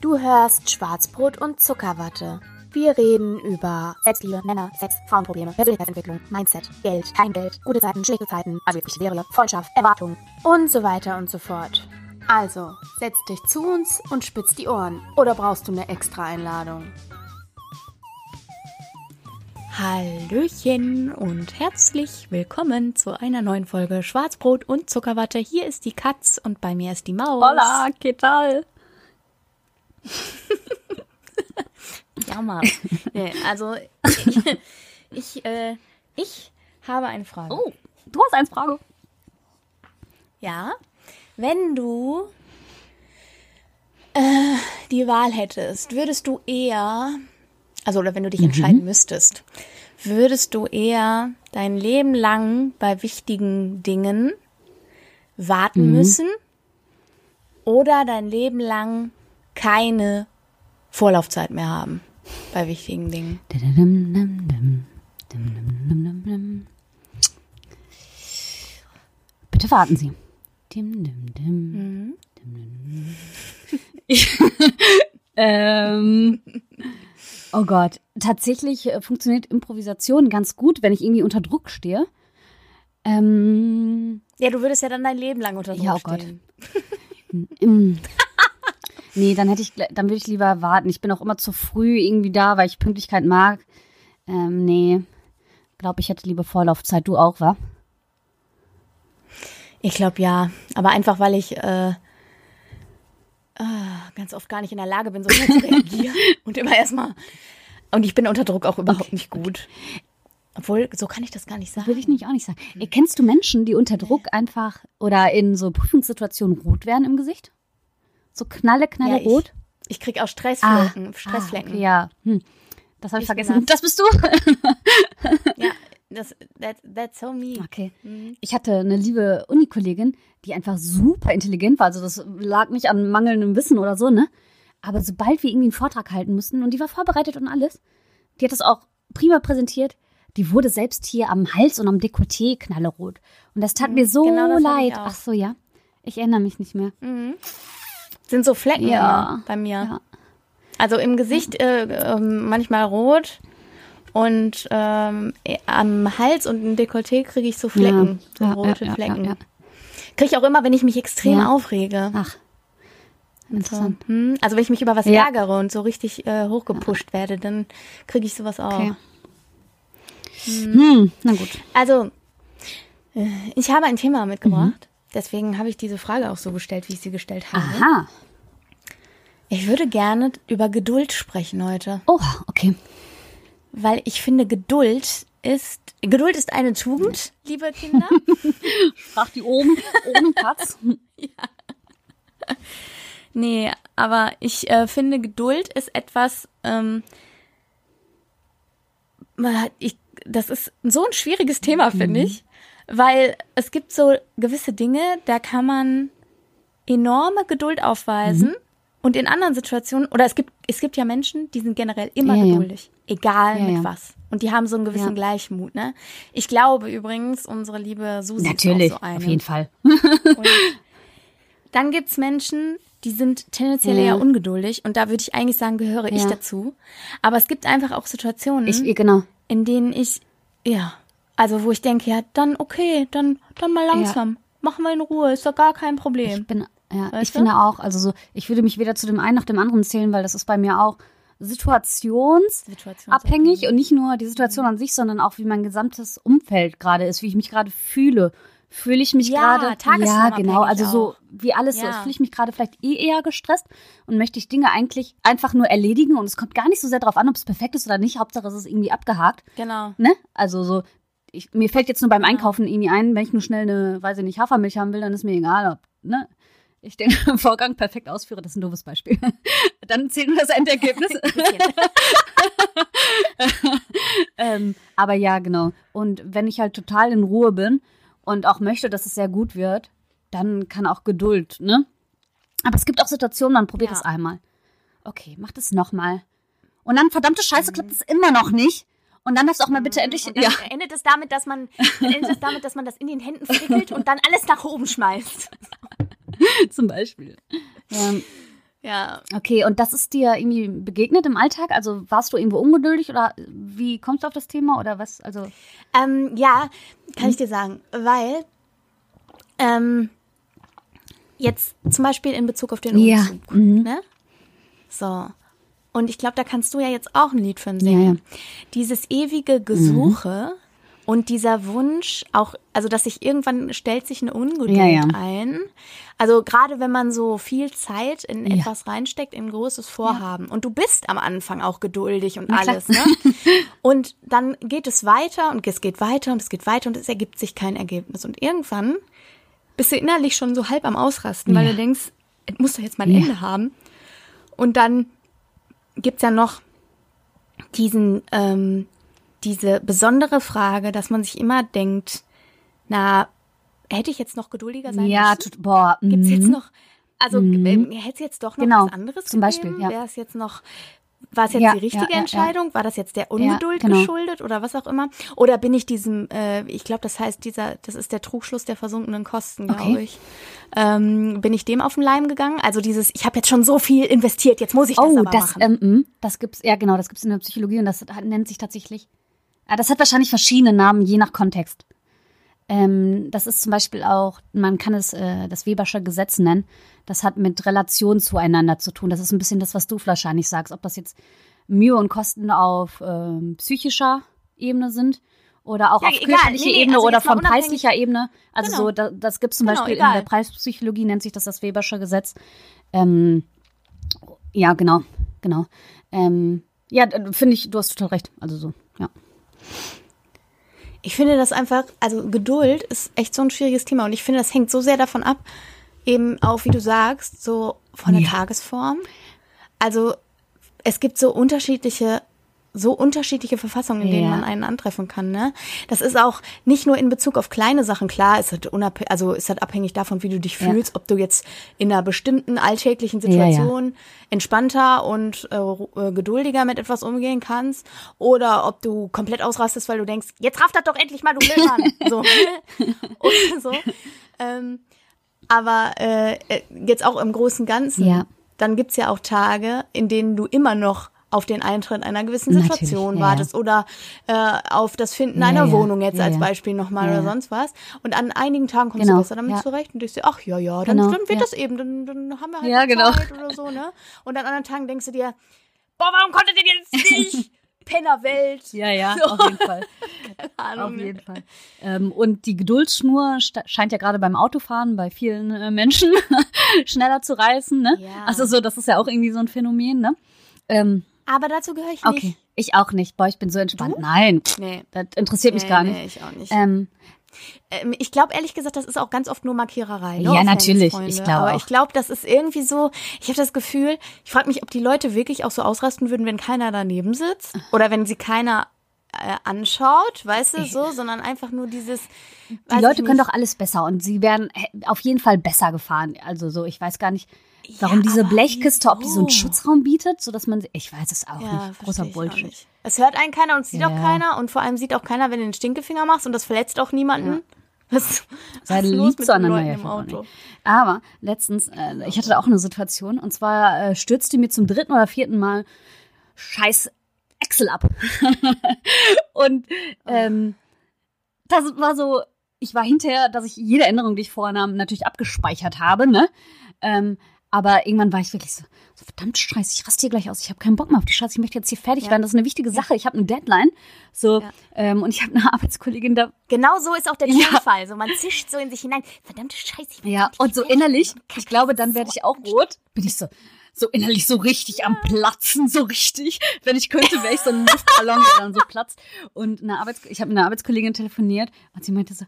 Du hörst Schwarzbrot und Zuckerwatte. Wir reden über Selbstliebe, Männer, Sex, Frauenprobleme, Persönlichkeitsentwicklung, Mindset, Geld, kein Geld, gute Zeiten, schlechte Zeiten, also wirklich wäre, Freundschaft, Erwartungen und so weiter und so fort. Also, setz dich zu uns und spitz die Ohren. Oder brauchst du eine extra Einladung? Hallöchen und herzlich willkommen zu einer neuen Folge Schwarzbrot und Zuckerwatte. Hier ist die Katz und bei mir ist die Maus. Hola, ¿qué tal? ja, Mann. Nee, also, ich, ich, äh, ich habe eine Frage. Oh, du hast eine Frage. Ja, wenn du äh, die Wahl hättest, würdest du eher also oder wenn du dich entscheiden mhm. müsstest, würdest du eher dein Leben lang bei wichtigen Dingen warten mhm. müssen oder dein Leben lang keine Vorlaufzeit mehr haben bei wichtigen Dingen? Bitte warten Sie. Mhm. ähm, Oh Gott, tatsächlich äh, funktioniert Improvisation ganz gut, wenn ich irgendwie unter Druck stehe. Ähm, ja, du würdest ja dann dein Leben lang unter Druck ja, oh stehen. Gott. nee, dann hätte ich, dann würde ich lieber warten. Ich bin auch immer zu früh irgendwie da, weil ich Pünktlichkeit mag. Ähm, nee, glaube ich hätte lieber Vorlaufzeit. Du auch, wa? Ich glaube ja, aber einfach weil ich äh, ah, ganz oft gar nicht in der Lage bin, so schnell zu reagieren und immer erstmal. Und ich bin unter Druck auch überhaupt okay. nicht gut. Obwohl, so kann ich das gar nicht sagen. Will ich nicht auch nicht sagen. Ey, kennst du Menschen, die unter Druck einfach oder in so Prüfungssituationen rot werden im Gesicht? So knalle, knalle ja, rot? Ich, ich krieg auch Stressflecken. Ah, Stressflecken. Ah, okay, ja. Hm. Das habe ich, ich vergessen. Das bist du? ja, das, that, that's so me. Okay. Mhm. Ich hatte eine liebe Unikollegin, die einfach super intelligent war. Also das lag nicht an mangelndem Wissen oder so, ne? Aber sobald wir irgendwie einen Vortrag halten mussten und die war vorbereitet und alles, die hat das auch prima präsentiert. Die wurde selbst hier am Hals und am Dekolleté knallerot. Und das tat mhm, mir so genau leid. Ach so, ja. Ich erinnere mich nicht mehr. Mhm. Sind so Flecken ja. bei mir. Ja. Also im Gesicht äh, äh, manchmal rot und ähm, am Hals und im Dekolleté kriege ich so Flecken, ja, so rote ja, Flecken. Ja, kriege ich auch immer, wenn ich mich extrem aufrege. Ach. Interessant. So, hm, also wenn ich mich über was ärgere und so richtig äh, hochgepusht werde, dann kriege ich sowas auch. Okay. Hm. Hm, na gut. Also, äh, ich habe ein Thema mitgebracht. Mhm. Deswegen habe ich diese Frage auch so gestellt, wie ich sie gestellt habe. Aha. Ich würde gerne über Geduld sprechen heute. Oh, okay weil ich finde, Geduld ist, Geduld ist eine Tugend, liebe Kinder. Sprach die oben, oben Katz. ja. Nee, aber ich äh, finde, Geduld ist etwas, ähm, ich, das ist so ein schwieriges Thema, finde mhm. ich, weil es gibt so gewisse Dinge, da kann man enorme Geduld aufweisen. Mhm. Und in anderen Situationen, oder es gibt, es gibt ja Menschen, die sind generell immer ja, geduldig, ja. egal ja, mit was. Und die haben so einen gewissen Gleichmut, ne? Ich glaube übrigens, unsere liebe Susi Natürlich, ist auch so eine. auf jeden Fall. Und dann gibt's Menschen, die sind tendenziell eher ungeduldig und da würde ich eigentlich sagen, gehöre ich dazu. Aber es gibt einfach auch Situationen, ich, genau. in denen ich, ja, also wo ich denke, ja, dann okay, dann, dann mal langsam. Machen wir in Ruhe, ist doch gar kein Problem. Ich bin ja, weißt ich du? finde auch, also so, ich würde mich weder zu dem einen noch dem anderen zählen, weil das ist bei mir auch situationsabhängig und nicht nur die Situation an sich, sondern auch wie mein gesamtes Umfeld gerade ist, wie ich mich gerade fühle. Fühle ich mich ja, gerade, ja, genau, also auch. so wie alles ja. so, fühle ich mich gerade vielleicht eh eher gestresst und möchte ich Dinge eigentlich einfach nur erledigen und es kommt gar nicht so sehr darauf an, ob es perfekt ist oder nicht, Hauptsache es ist irgendwie abgehakt. Genau. Ne? Also so, ich, mir fällt jetzt nur beim Einkaufen irgendwie ein, wenn ich nur schnell eine, weiß ich nicht, Hafermilch haben will, dann ist mir egal, ob, ne? Ich den Vorgang perfekt ausführe, das ist ein doofes Beispiel. Dann zählen wir das Endergebnis. ähm, aber ja, genau. Und wenn ich halt total in Ruhe bin und auch möchte, dass es sehr gut wird, dann kann auch Geduld, ne? Aber es gibt auch Situationen, man probiert es einmal. Okay, mach das nochmal. Und dann, verdammte Scheiße, klappt es immer noch nicht. Und dann darfst du auch mal bitte endlich. Und dann ja. endet es damit, dass man endet es damit, dass man das in den Händen frickelt und dann alles nach oben schmeißt. Zum Beispiel. Ähm, Ja. okay, und das ist dir irgendwie begegnet im Alltag? Also warst du irgendwo ungeduldig oder wie kommst du auf das Thema oder was? Also Ähm, ja, kann ich dir sagen, weil ähm, jetzt zum Beispiel in Bezug auf den Ja, Umzug, mhm. ne? So. Und ich glaube, da kannst du ja jetzt auch ein Lied von Ja, singen. ja. Mhm. Dieses ewige Gesuche und dieser Wunsch, auch, also dass sich irgendwann stellt sich eine Ungeduld Ja, ja. ein. Also gerade wenn man so viel Zeit in Ja. etwas reinsteckt, in ein großes Vorhaben. Und du bist am Anfang auch geduldig und alles, ne? Und dann geht es weiter und es geht weiter und es geht weiter und es ergibt sich kein Ergebnis. Und irgendwann bist du innerlich schon so halb am Ausrasten, weil du denkst, es muss doch jetzt mal ein. Ende haben. Und dann gibt's ja noch diesen, ähm, diese besondere Frage, dass man sich immer denkt, na, hätte ich jetzt noch geduldiger sein ja, müssen? tut, boah. Gibt's jetzt mhm. noch, also ähm, hätte es jetzt doch noch Genau, was anderes zum Beispiel, gegeben? ja. Wäre es jetzt noch, war es jetzt Ja, die richtige ja, ja, ja. Entscheidung? War das jetzt der Ungeduld genau. geschuldet oder was auch immer? Oder bin ich diesem, äh, ich glaube, das heißt, dieser, das ist der Trugschluss der versunkenen Kosten, glaube Okay. ich. Ähm, bin ich dem auf den Leim gegangen? Also dieses, ich habe jetzt schon so viel investiert, jetzt muss ich das Oh, aber das, machen. ähm, mh, das gibt's, ja genau, das gibt's in der Psychologie und das nennt sich tatsächlich, das hat wahrscheinlich verschiedene Namen, je nach Kontext. Ähm, das ist zum Beispiel auch, man kann es äh, das Webersche Gesetz nennen. Das hat mit Relation zueinander zu tun. Das ist ein bisschen das, was du wahrscheinlich sagst, ob das jetzt Mühe und Kosten auf ähm, psychischer Ebene sind oder auch Ja, auf egal. körperlicher Nee, nee, Ebene also oder von preislicher Ebene. Also Genau. so, da, das gibt es zum Genau, Beispiel in egal. der Preispsychologie, nennt sich das das Webersche Gesetz. Ähm, ja, genau, genau. Ähm, ja, finde ich, du hast total recht. Also so, ja. Ich finde das einfach, also Geduld ist echt so ein schwieriges Thema und ich finde, das hängt so sehr davon ab, eben auch, wie du sagst, so von der Ja. Tagesform. Also es gibt so unterschiedliche, so unterschiedliche Verfassungen, in denen Ja. man einen antreffen kann. Ne? Das ist auch nicht nur in Bezug auf kleine Sachen klar, ist halt unabhängig, also ist halt abhängig davon, wie du dich Ja. fühlst, ob du jetzt in einer bestimmten alltäglichen Ja, ja. Situation entspannter und äh, äh, geduldiger mit etwas umgehen kannst oder ob du komplett ausrastest, weil du denkst, jetzt raff das doch endlich mal, du Blödmann. so. Oder so. Ähm, aber äh, äh, jetzt auch im Großen und Ganzen, Ja. dann gibt's ja auch Tage, in denen du immer noch auf den Eintritt einer gewissen Natürlich, Situation ja, ja. wartest oder äh, auf das Finden Ja, einer ja, Wohnung jetzt ja, als ja. Beispiel nochmal Ja, oder ja. sonst was. Und an einigen Tagen kommst Genau, du besser damit ja. zurecht und denkst dir, ach ja, ja, dann, Genau, dann wird ja. das eben, dann, dann haben wir halt Ja, genau. Zeit oder so, ne? Und an anderen Tagen denkst du dir, boah, warum konntet ihr jetzt nicht? Pennerwelt. Ja, ja, So. auf jeden Fall. Auf ne? jeden Fall. Ähm, und die Geduldsschnur scheint ja gerade beim Autofahren bei vielen äh, Menschen schneller zu reißen. Ne? Ja. Also so, das ist ja auch irgendwie so ein Phänomen. Ne? Ähm, Aber dazu gehöre ich okay, nicht. ich auch nicht. Boah, ich bin so entspannt. Nein, Nee. das interessiert mich nee, gar nee, nicht. ich auch nicht. Ähm, Ähm, ich glaube ehrlich gesagt, das ist auch ganz oft nur Markiererei. Ne? Ja, Offense, natürlich. Freunde. Ich glaube Aber auch. ich glaube, das ist irgendwie so, ich habe das Gefühl, ich frage mich, ob die Leute wirklich auch so ausrasten würden, wenn keiner daneben sitzt oder wenn sie keiner äh, anschaut, weißt du, so, sondern einfach nur dieses. die Leute können doch alles besser und sie werden äh, auf jeden Fall besser gefahren. Also so, ich weiß gar nicht, warum Ja, diese Blechkiste, ob die so einen? Schutzraum bietet, so dass man, ich weiß es auch Ja, nicht. Großer Bullshit. nicht. Es hört einen keiner und es sieht Ja. auch keiner und vor allem sieht auch keiner, wenn du den Stinkefinger machst und das verletzt auch niemanden. Was, los lieb zueinander. Im Auto? Aber letztens, äh, ich hatte da auch eine Situation und zwar äh, stürzte mir zum dritten oder vierten Mal scheiß Excel ab. und ähm, das war so, ich war hinterher, dass ich jede Änderung, die ich vornahm, natürlich abgespeichert habe, ne? Ähm, aber irgendwann war ich wirklich so, so verdammt Scheiße, ich raste hier gleich aus. Ich habe keinen Bock mehr auf die Scheiße. Ich möchte jetzt hier fertig Ja. werden. Das ist eine wichtige Sache. Ich habe eine Deadline. So, Ja. ähm, und ich habe eine Arbeitskollegin da, Genau so ist auch der Ja. Tonfall. So, man zischt so in sich hinein. Verdammte Scheiße. Ich Ja, und so innerlich, ich glaube, dann werde ich auch rot. Bin ich so, so innerlich so richtig am Platzen, so richtig. Wenn ich könnte, wäre ich so ein Luftballon, der dann so platzt. Und eine Arbeits ich habe mit einer Arbeitskollegin telefoniert und sie meinte so,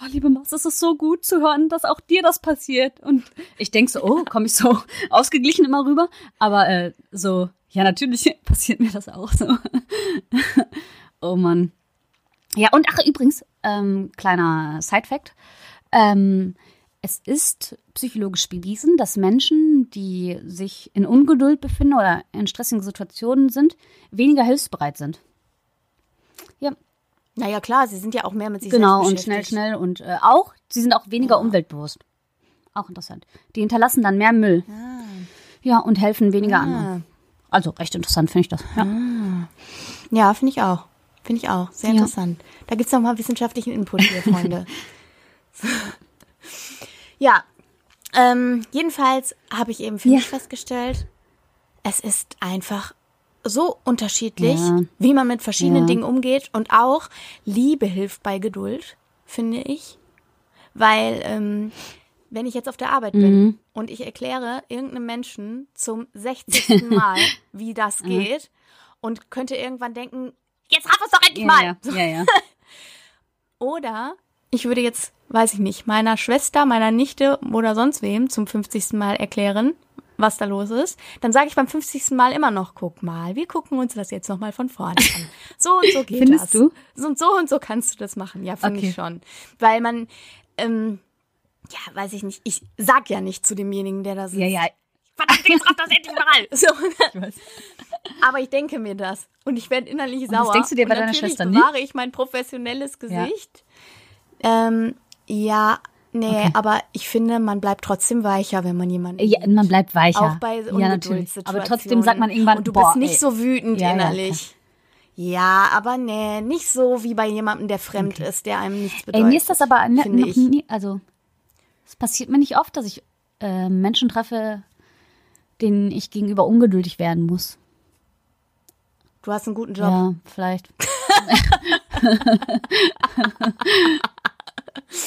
oh, liebe Maus, es ist so gut zu hören, dass auch dir das passiert. Und ich denk so, oh, komme ich so ausgeglichen immer rüber. Aber äh, so, ja, natürlich passiert mir das auch so. oh Mann. Ja, und ach, übrigens, ähm, kleiner Side-Fact. Ähm, es ist psychologisch bewiesen, dass Menschen, die sich in Ungeduld befinden oder in stressigen Situationen sind, weniger hilfsbereit sind. Ja, Naja, klar, sie sind ja auch mehr mit sich genau, und selbst schnell, beschäftigt. schnell und äh, auch, sie sind auch weniger umweltbewusst. Auch interessant. Die hinterlassen dann mehr Müll. Ah. Ja, und helfen weniger Ah. anderen. Also recht interessant finde ich das. Ja. Ja, finde ich auch. Finde ich auch. Sehr Ja. interessant. Da gibt's noch mal wissenschaftlichen Input hier, Freunde. ja, ähm, jedenfalls habe ich eben für Ja. mich festgestellt, es ist einfach so unterschiedlich, Ja. wie man mit verschiedenen Ja. Dingen umgeht. Und auch Liebe hilft bei Geduld, finde ich. Weil, ähm, wenn ich jetzt auf der Arbeit Mhm. bin und ich erkläre irgendeinem Menschen zum 60. Mal, wie das geht, und könnte irgendwann denken, jetzt raff es doch endlich mal. Ja, ja, ja. Oder ich würde jetzt, weiß ich nicht, meiner Schwester, meiner Nichte oder sonst wem zum 50. Mal erklären, was da los ist. Dann sage ich beim 50. Mal immer noch, guck mal, wir gucken uns das jetzt nochmal von vorne an. So und so geht Findest das. du? So und so und so kannst du das machen. Ja, finde Okay. ich schon. Weil man, ähm, ja, weiß ich nicht, ich sag ja nicht zu demjenigen, der da sitzt. Ja, ja. Verdammt, jetzt raff das endlich mal. So. Aber ich denke mir das. Und ich werde innerlich das sauer. denkst du dir bei und deiner Schwester nicht? bewahre ich mein professionelles Gesicht. Ja, ähm, ja nee, Okay. aber ich finde, man bleibt trotzdem weicher, wenn man jemanden ja man bleibt weicher. Auch bei ja, natürlich. Aber trotzdem sagt man irgendwann, Und du boah, bist nicht ey. so wütend Ja, ja, innerlich. Ja, aber nee, nicht so wie bei jemandem, der fremd ist, der einem nichts Ey, bedeutet. mir ist das aber ne, noch ich. nie, also es passiert mir nicht oft, dass ich äh, Menschen treffe, denen ich gegenüber ungeduldig werden muss. Du hast einen guten Job. Ja, vielleicht.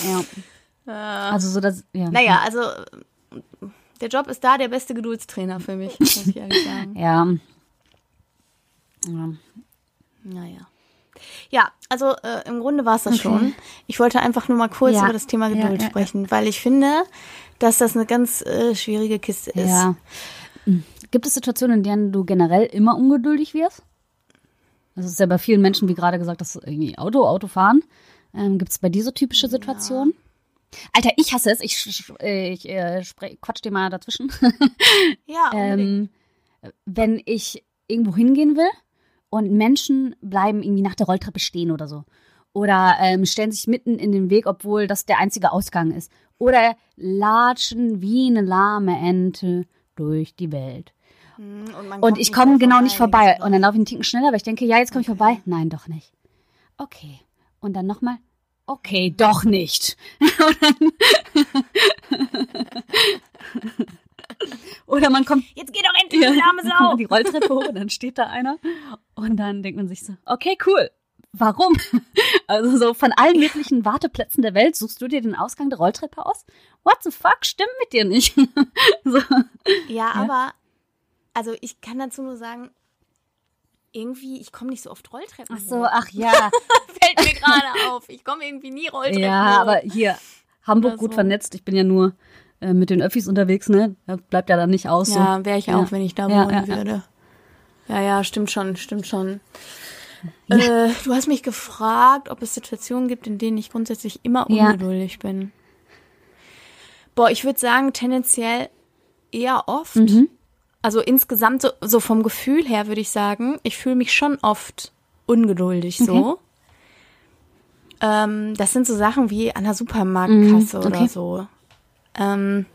ja. Also so das, ja. Naja, also äh, der Job ist da der beste Geduldstrainer für mich, muss ich ehrlich sagen. Ja. ja. Naja. Ja, also äh, im Grunde war es das schon. Ich wollte einfach nur mal kurz Ja. über das Thema Ja, Geduld ja, ja. sprechen, weil ich finde, dass das eine ganz äh, schwierige Kiste ist. Ja. Hm. Gibt es Situationen, in denen du generell immer ungeduldig wirst? Das ist ja bei vielen Menschen, wie gerade gesagt, das irgendwie Auto, Autofahren. Ähm, Gibt es bei dir so typische Situationen? Alter, ich hasse es. Ich, äh, ich äh, spre- quatsch dir mal dazwischen. Ja, ähm, wenn ich irgendwo hingehen will und Menschen bleiben irgendwie nach der Rolltreppe stehen oder so. Oder ähm, stellen sich mitten in den Weg, obwohl das der einzige Ausgang ist. Oder latschen wie eine lahme Ente durch die Welt. Hm, und, Und ich komme genau nicht vorbei. Und dann laufe ich einen Ticken schneller, aber ich denke, ja, jetzt komme ich vorbei. Nein, doch nicht. Okay. Und dann nochmal. Okay, doch nicht. Oder man kommt Jetzt geh doch endlich, ja, du arme Sau. die Rolltreppe hoch und dann steht da einer. Und dann denkt man sich so, okay, cool. Warum? Also so von allen möglichen Warteplätzen der Welt suchst du dir den Ausgang der Rolltreppe aus? What the fuck? Stimmt mit dir nicht. so. Ja, aber, also ich kann dazu nur sagen, irgendwie, ich komme nicht so oft Rolltreppen Ach so, hoch. ach ja. Fällt mir gerade auf. Ich komme irgendwie nie Rolltreppen Ja, aber hier, Hamburg gut so. vernetzt. Ich bin ja nur äh, mit den Öffis unterwegs, ne? Bleibt ja dann nicht aus. So. Ja, wäre ich auch, Ja. wenn ich da Ja, wohnen ja, würde. Ja, ja, stimmt schon, stimmt schon. Äh, du hast mich gefragt, ob es Situationen gibt, in denen ich grundsätzlich immer ungeduldig bin. Boah, ich würde sagen, tendenziell eher oft. Mhm. Also insgesamt, so, so vom Gefühl her würde ich sagen, ich fühle mich schon oft ungeduldig so. Ähm, das sind so Sachen wie an der Supermarktkasse oder okay. so. Ähm,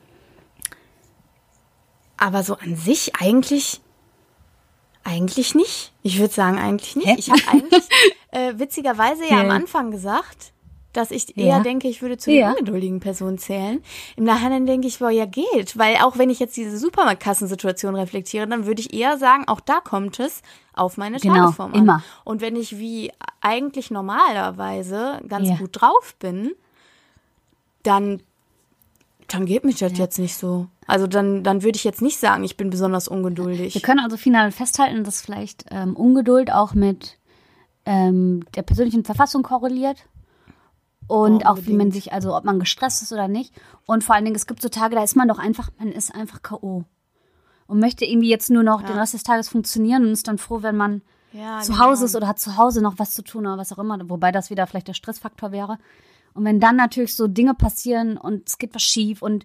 aber so an sich eigentlich eigentlich nicht. Ich würde sagen, eigentlich nicht. Hä? Ich habe eigentlich äh, witzigerweise ja Ja. am Anfang gesagt, dass ich eher Ja. denke, ich würde zu Ja. den ungeduldigen Personen zählen. Im Nachhinein denke ich, boah, ja geht. Weil auch wenn ich jetzt diese Supermarktkassensituation reflektiere, dann würde ich eher sagen, auch da kommt es auf meine Genau, Tagesform an. immer. Und wenn ich wie eigentlich normalerweise ganz Ja. gut drauf bin, dann, dann geht mich das jetzt nicht so. Also dann, dann würde ich jetzt nicht sagen, ich bin besonders ungeduldig. Wir können also final festhalten, dass vielleicht ähm, Ungeduld auch mit ähm, der persönlichen Verfassung korreliert. Und Ja, auch wie man sich, also ob man gestresst ist oder nicht. Und vor allen Dingen, es gibt so Tage, da ist man doch einfach, man ist einfach K.O. Und möchte irgendwie jetzt nur noch den Rest des Tages funktionieren und ist dann froh, wenn man Ja, zu genau. Hause ist oder hat zu Hause noch was zu tun oder was auch immer, wobei das wieder vielleicht der Stressfaktor wäre. Und wenn dann natürlich so Dinge passieren und es geht was schief und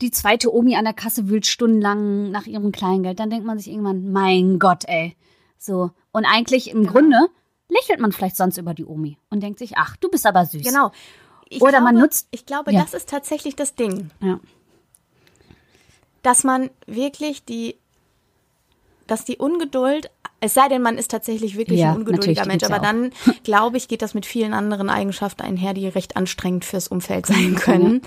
die zweite Omi an der Kasse wühlt stundenlang nach ihrem Kleingeld, dann denkt man sich irgendwann, mein Gott, ey. So. Und eigentlich im Grunde lächelt man vielleicht sonst über die Omi und denkt sich, ach, du bist aber süß. Genau. Ich Oder man nutzt- Ich glaube, Ja. das ist tatsächlich das Ding. Ja. dass man wirklich die, dass die Ungeduld, es sei denn, man ist tatsächlich wirklich Ja, ein ungeduldiger Mensch, aber ja dann, glaube ich, geht das mit vielen anderen Eigenschaften einher, die recht anstrengend fürs Umfeld sein können.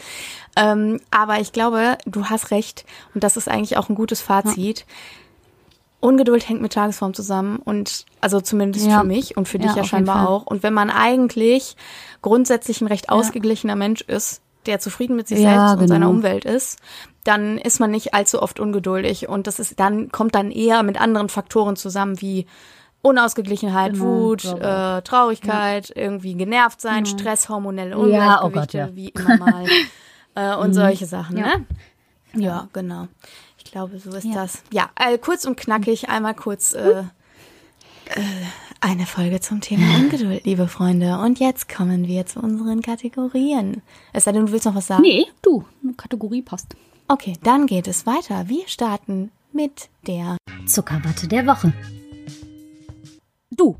Ähm, aber ich glaube, du hast recht und das ist eigentlich auch ein gutes Fazit. Ungeduld hängt mit Tagesform zusammen und also zumindest Ja. für mich und für Ja, dich ja scheinbar auch. Und wenn man eigentlich grundsätzlich ein recht ausgeglichener Mensch ist, der zufrieden mit sich Ja, selbst und genau. seiner Umwelt ist, dann ist man nicht allzu oft ungeduldig und das ist dann kommt dann eher mit anderen Faktoren zusammen wie Unausgeglichenheit, Genau, Wut, äh, Traurigkeit, irgendwie genervt sein, Stress, hormonelle Ja, oh Ungleichgewichte, Gott, ja. wie immer mal äh, und solche Sachen. Ja. Ne? Ja, genau. Ich glaube, so ist Ja. das. Ja, äh, kurz und knackig, einmal kurz äh, äh, eine Folge zum Thema Ungeduld, liebe Freunde. Und jetzt kommen wir zu unseren Kategorien. Es sei denn, du willst noch was sagen? Nee, du, eine Kategorie passt. Okay, dann geht es weiter. Wir starten mit der. Zuckerwatte der Woche. Du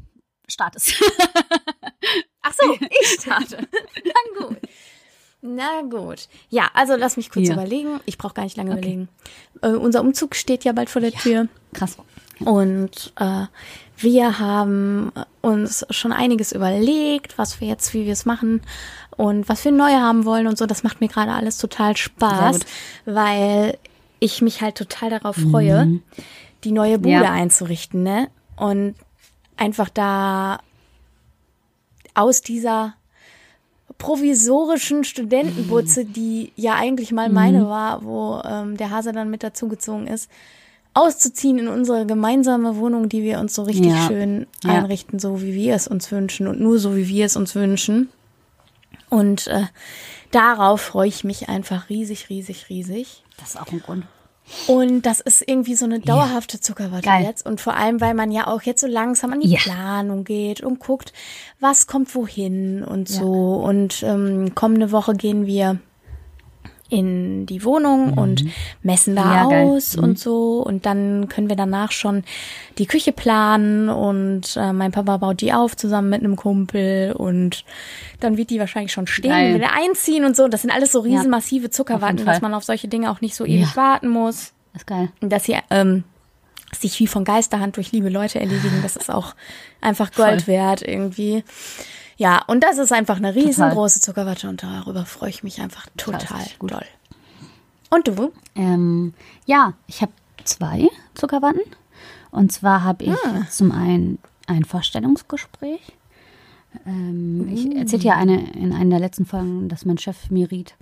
startest. Ach so, ich starte. Na gut. Na gut. Ja, also lass mich kurz Ja. überlegen. Ich brauche gar nicht lange überlegen. Äh, unser Umzug steht ja bald vor der Tür. Krass. Und äh, wir haben uns schon einiges überlegt, was wir jetzt, wie wir es machen und was wir neu haben wollen und so. Das macht mir gerade alles total Spaß, weil ich mich halt total darauf freue, die neue Bude Ja. einzurichten, ne? Und einfach da aus dieser provisorischen Studentenbutze, die ja eigentlich mal meine war, wo ähm, der Hase dann mit dazugezogen ist, auszuziehen in unsere gemeinsame Wohnung, die wir uns so richtig Ja. schön Ja. einrichten, so wie wir es uns wünschen und nur so wie wir es uns wünschen. Und äh, darauf freue ich mich einfach riesig, riesig, riesig. Das ist auch ein Grund. Und das ist irgendwie so eine dauerhafte Zuckerwatte Geil. jetzt. Und vor allem, weil man ja auch jetzt so langsam an die Ja. Planung geht und guckt, was kommt wohin und so. Und ähm, kommende Woche gehen wir in die Wohnung und messen da Mhm. Ja, geil. Mhm. aus und so. Und dann können wir danach schon die Küche planen und äh, mein Papa baut die auf zusammen mit einem Kumpel und dann wird die wahrscheinlich schon stehen, Geil. wir einziehen und so. Das sind alles so Ja. riesen massive Zuckerwatten, dass man auf solche Dinge auch nicht so ewig Ja. warten muss Das ist geil. dass sie ähm, sich wie von Geisterhand durch liebe Leute erledigen. Das ist auch einfach Gold Voll. wert irgendwie. Ja, und das ist einfach eine riesengroße Zuckerwatte und darüber freue ich mich einfach total gut. doll. Und du? Ähm, ja, ich habe zwei Zuckerwatten. Und zwar habe ich Ah. zum einen ein Vorstellungsgespräch. Ähm, Ich erzählte ja eine, in einer der letzten Folgen, dass mein Chef mir riet,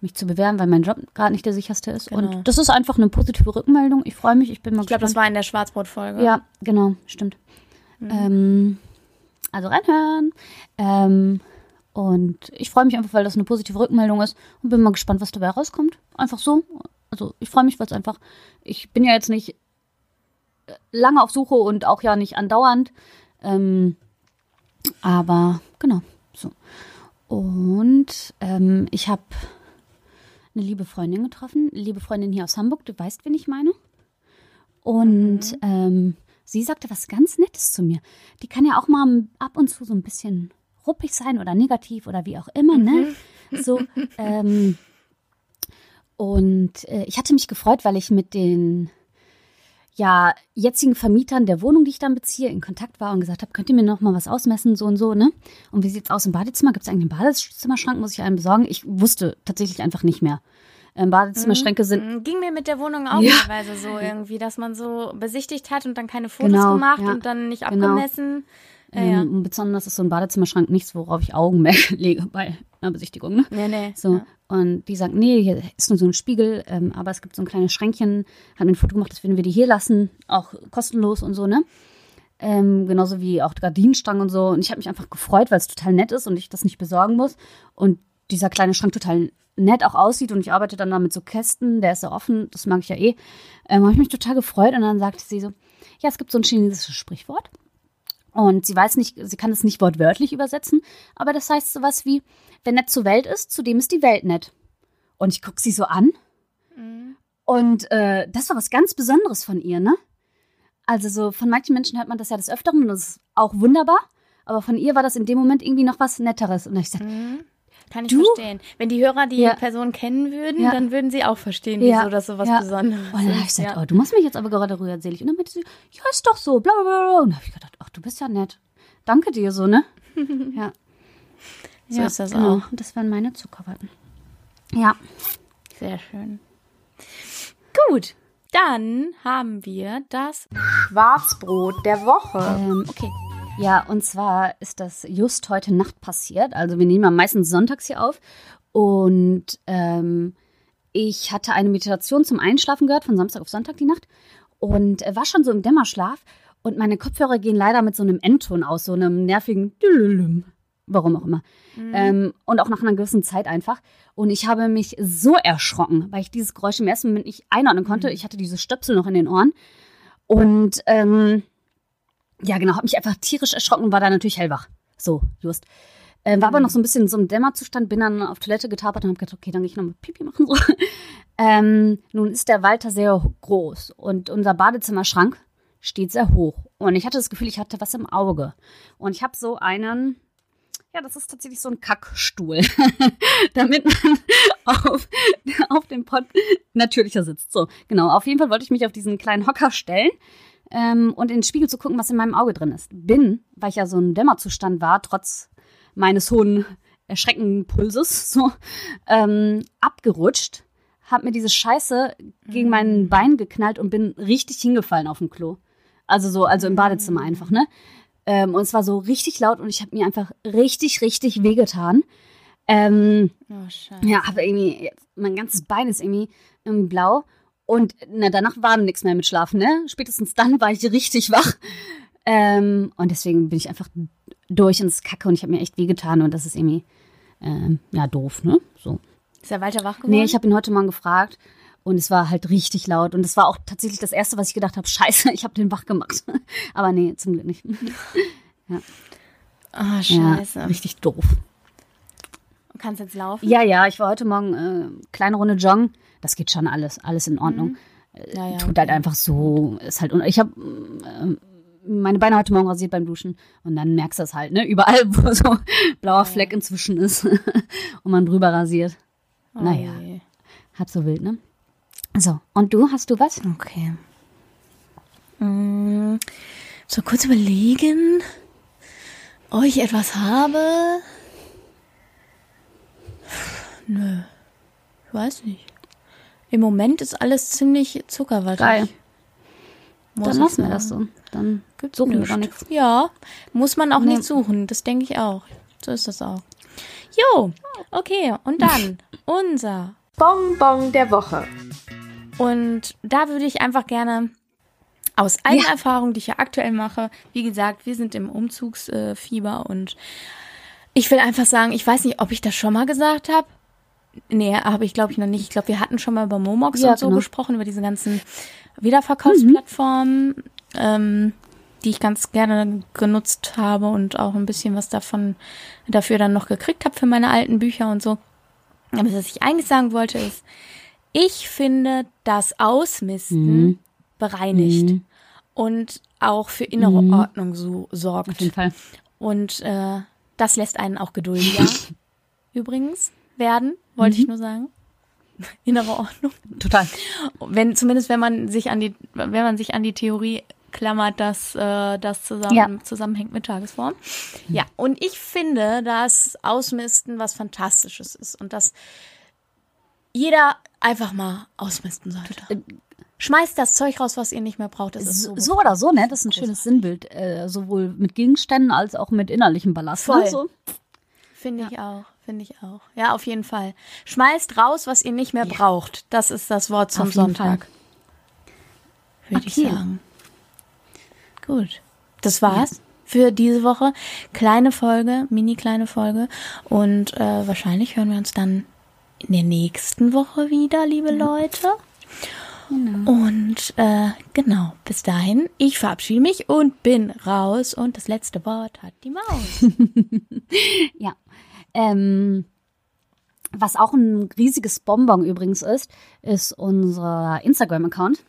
mich zu bewerben, weil mein Job gerade nicht der sicherste ist. Genau. Und das ist einfach eine positive Rückmeldung. Ich freue mich, ich bin mal Ich glaube, das war in der Schwarzbrotfolge. Ja, genau, stimmt. Ähm, also reinhören. Ähm, und ich freue mich einfach, weil das eine positive Rückmeldung ist und bin mal gespannt, was dabei rauskommt. Einfach so. Also ich freue mich, weil es einfach, ich bin ja jetzt nicht äh, lange auf Suche und auch ja nicht andauernd. Ähm, aber genau, so. Und ähm, ich habe eine liebe Freundin getroffen, liebe Freundin hier aus Hamburg, du weißt, wen ich meine. Und ähm, sie sagte was ganz Nettes zu mir. Die kann ja auch mal ab und zu so ein bisschen ruppig sein oder negativ oder wie auch immer, ne? So, ähm, und äh, ich hatte mich gefreut, weil ich mit den ja, jetzigen Vermietern der Wohnung, die ich dann beziehe, in Kontakt war und gesagt habe, könnt ihr mir noch mal was ausmessen, so und so, ne? Und wie sieht's aus im Badezimmer? Gibt es eigentlich einen Badezimmerschrank? Muss ich einen besorgen? Ich wusste tatsächlich einfach nicht mehr. Ähm, Badezimmerschränke sind Mm, Ging mir mit der Wohnung auch Ja. teilweise so irgendwie, dass man so besichtigt hat und dann keine Fotos Genau, gemacht ja. und dann nicht Genau. abgemessen. Ja, ja. Ähm, besonders ist so ein Badezimmerschrank nichts, worauf ich Augenmerk lege bei einer Besichtigung. Ne? Nee, nee. So. Und die sagt, nee, hier ist nur so ein Spiegel, ähm, aber es gibt so ein kleines Schränkchen, hat mir ein Foto gemacht, das würden wir dir hier lassen, auch kostenlos und so, ne? Ähm, genauso wie auch Gardinenstangen und so. Und ich habe mich einfach gefreut, weil es total nett ist und ich das nicht besorgen muss. Und dieser kleine Schrank total nett auch aussieht und ich arbeite dann da mit so Kästen, der ist ja offen, das mag ich ja eh. Ähm, habe ich mich total gefreut und dann sagte sie so, ja, es gibt so ein chinesisches Sprichwort. Und sie weiß nicht, sie kann es nicht wortwörtlich übersetzen, aber das heißt sowas wie, wer nett zur Welt ist, zu dem ist die Welt nett. Und ich gucke sie so an. Und äh, das war was ganz Besonderes von ihr, ne? Also so von manchen Menschen hört man das ja des Öfteren und das ist auch wunderbar. Aber von ihr war das in dem Moment irgendwie noch was Netteres. Und ich sagte, Kann ich Du? verstehen. Wenn die Hörer die Ja. Person kennen würden, Ja. dann würden sie auch verstehen, Ja. wieso das so was Ja. Besonderes Und dann habe ich ist. gesagt, Ja. oh, du machst mich jetzt aber gerade rührselig. Und dann meinte sie, ja, ist doch so, bla bla bla. Und dann habe ich gedacht, ach, du bist ja nett. Danke dir so, ne? ja. So ja, ist das genau. auch. Das waren meine Zuckerwatten. Ja. Sehr schön. Gut, dann haben wir das Schwarzbrot der Woche. Ähm, okay. Ja, und zwar ist das just heute Nacht passiert. Also wir nehmen am meisten sonntags hier auf. Und ähm, ich hatte eine Meditation zum Einschlafen gehört, von Samstag auf Sonntag die Nacht. Und war schon so im Dämmerschlaf. Und meine Kopfhörer gehen leider mit so einem Endton aus, so einem nervigen Dülülüm. Warum auch immer. Ähm, und auch nach einer gewissen Zeit einfach. Und ich habe mich so erschrocken, weil ich dieses Geräusch im ersten Moment nicht einordnen konnte. Ich hatte diese Stöpsel noch in den Ohren. Und ähm, ja, genau, habe mich einfach tierisch erschrocken und war da natürlich hellwach. So, just. Äh, war aber noch so ein bisschen in so einem Dämmerzustand, bin dann auf Toilette getapert und habe gedacht, okay, dann gehe ich nochmal Pipi machen. So. Ähm, nun ist der Walter sehr groß und unser Badezimmerschrank steht sehr hoch. Und ich hatte das Gefühl, ich hatte was im Auge. Und ich habe so einen, ja, das ist tatsächlich so ein Kackstuhl, damit man auf, auf dem Pott natürlicher sitzt. So, genau. Auf jeden Fall wollte ich mich auf diesen kleinen Hocker stellen ähm, und in den Spiegel zu gucken, was in meinem Auge drin ist. Bin, weil ich ja so im Dämmerzustand war, trotz meines hohen Erschreckenpulses, so, ähm, abgerutscht, hab mir diese Scheiße gegen mein Bein geknallt und bin richtig hingefallen auf dem Klo. Also so, also im Badezimmer einfach, ne? Ähm, und es war so richtig laut und ich habe mir einfach richtig, richtig wehgetan. Ähm, Oh, ja, aber irgendwie, mein ganzes Bein ist irgendwie ähm, blau. Und na, danach war nichts mehr mit Schlafen, ne? Spätestens dann war ich richtig wach. Ähm, und deswegen bin ich einfach durch ins Kacke und ich habe mir echt wehgetan und das ist irgendwie, ähm, ja, doof, ne? So. Ist der Walter wach geworden? Nee, ich habe ihn heute Morgen gefragt und es war halt richtig laut. Und es war auch tatsächlich das Erste, was ich gedacht habe, scheiße, ich habe den wach gemacht. Aber nee, zum Glück nicht. Oh, Ja, scheiße. richtig doof. Du kannst jetzt laufen? Ja, ja, ich war heute Morgen äh, kleine Runde joggen. Das geht schon alles, alles in Ordnung. Ja, ja, Tut halt einfach so, ist halt, ich habe äh, meine Beine heute Morgen rasiert beim Duschen und dann merkst du es halt, ne, überall, wo so blauer Fleck inzwischen ist und man drüber rasiert. Oh, Naja, je. halb so wild, ne? So, und du, hast du was? Okay. Mm, So kurz überlegen, ob ich etwas habe. Nö. Ich weiß nicht. Im Moment ist alles ziemlich zuckerwattig. Geil. Muss Dann lassen wir das so. Dann Gibt's suchen wir nichts. doch nichts. Ja, muss man auch Nee. nicht suchen. Das denke ich auch. So ist das auch. Jo, okay. Und dann unser. Bonbon der Woche. Und da würde ich einfach gerne aus eigener Ja. Erfahrung, die ich ja aktuell mache, wie gesagt, wir sind im Umzugsfieber und ich will einfach sagen, ich weiß nicht, ob ich das schon mal gesagt habe. Nee, habe ich glaube ich noch nicht. Ich glaube, wir hatten schon mal über Momox Ja, und so genau. gesprochen, über diese ganzen Wiederverkaufsplattformen, ähm, die ich ganz gerne genutzt habe und auch ein bisschen was davon dafür dann noch gekriegt habe für meine alten Bücher und so. Aber was ich eigentlich sagen wollte ist, ich finde, das Ausmisten bereinigt Mhm. und auch für innere Mhm. Ordnung so Auf jeden sorgt. Fall. Und äh, das lässt einen auch geduldiger übrigens werden, wollte Mhm. ich nur sagen. Innere Ordnung. Total. Wenn, zumindest wenn man sich an die, wenn man sich an die Theorie klammert, dass äh, das zusammen, Ja. zusammenhängt mit Tagesform. Ja, und ich finde, dass Ausmisten was Fantastisches ist und dass jeder einfach mal ausmisten sollte. Schmeißt das Zeug raus, was ihr nicht mehr braucht. Das ist so, So, oder so, ne? Das ist ein schönes Sinnbild. Äh, sowohl mit Gegenständen als auch mit innerlichem Ballast. Voll. Ne? So. Finde ich auch, finde ich auch. Ja, auf jeden Fall. Schmeißt raus, was ihr nicht mehr braucht. Das ist das Wort zum Sonntag. Würde Okay. ich sagen. Gut. Das war's für diese Woche. Kleine Folge, mini kleine Folge. Und äh, wahrscheinlich hören wir uns dann in der nächsten Woche wieder, liebe Leute. Und äh, genau, bis dahin, ich verabschiede mich und bin raus. Und das letzte Wort hat die Maus. Ja. Ähm, was auch ein riesiges Bonbon übrigens ist, ist unser Instagram-Account.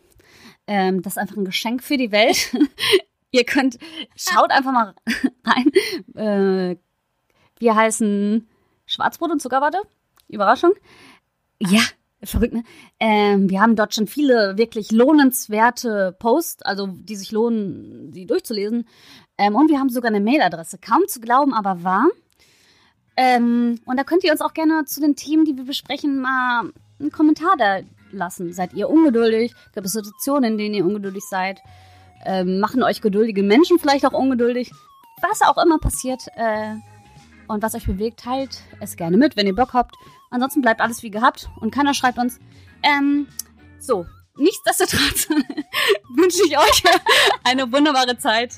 Ähm, das ist einfach ein Geschenk für die Welt. Ihr könnt, schaut einfach mal rein. Äh, wir heißen Schwarzbrot und Zuckerwatte. Überraschung. Ja, verrückt, ne? Ähm, wir haben dort schon viele wirklich lohnenswerte Posts, also die sich lohnen, sie durchzulesen. Ähm, und wir haben sogar eine Mailadresse. Kaum zu glauben, aber wahr. Ähm, und da könnt ihr uns auch gerne zu den Themen, die wir besprechen, mal einen Kommentar da lassen. Seid ihr ungeduldig? Gibt es Situationen, in denen ihr ungeduldig seid? Ähm, machen euch geduldige Menschen vielleicht auch ungeduldig? Was auch immer passiert äh, und was euch bewegt, teilt es gerne mit, wenn ihr Bock habt. Ansonsten bleibt alles wie gehabt und keiner schreibt uns. Ähm, so, nichtsdestotrotz wünsche ich euch eine wunderbare Zeit.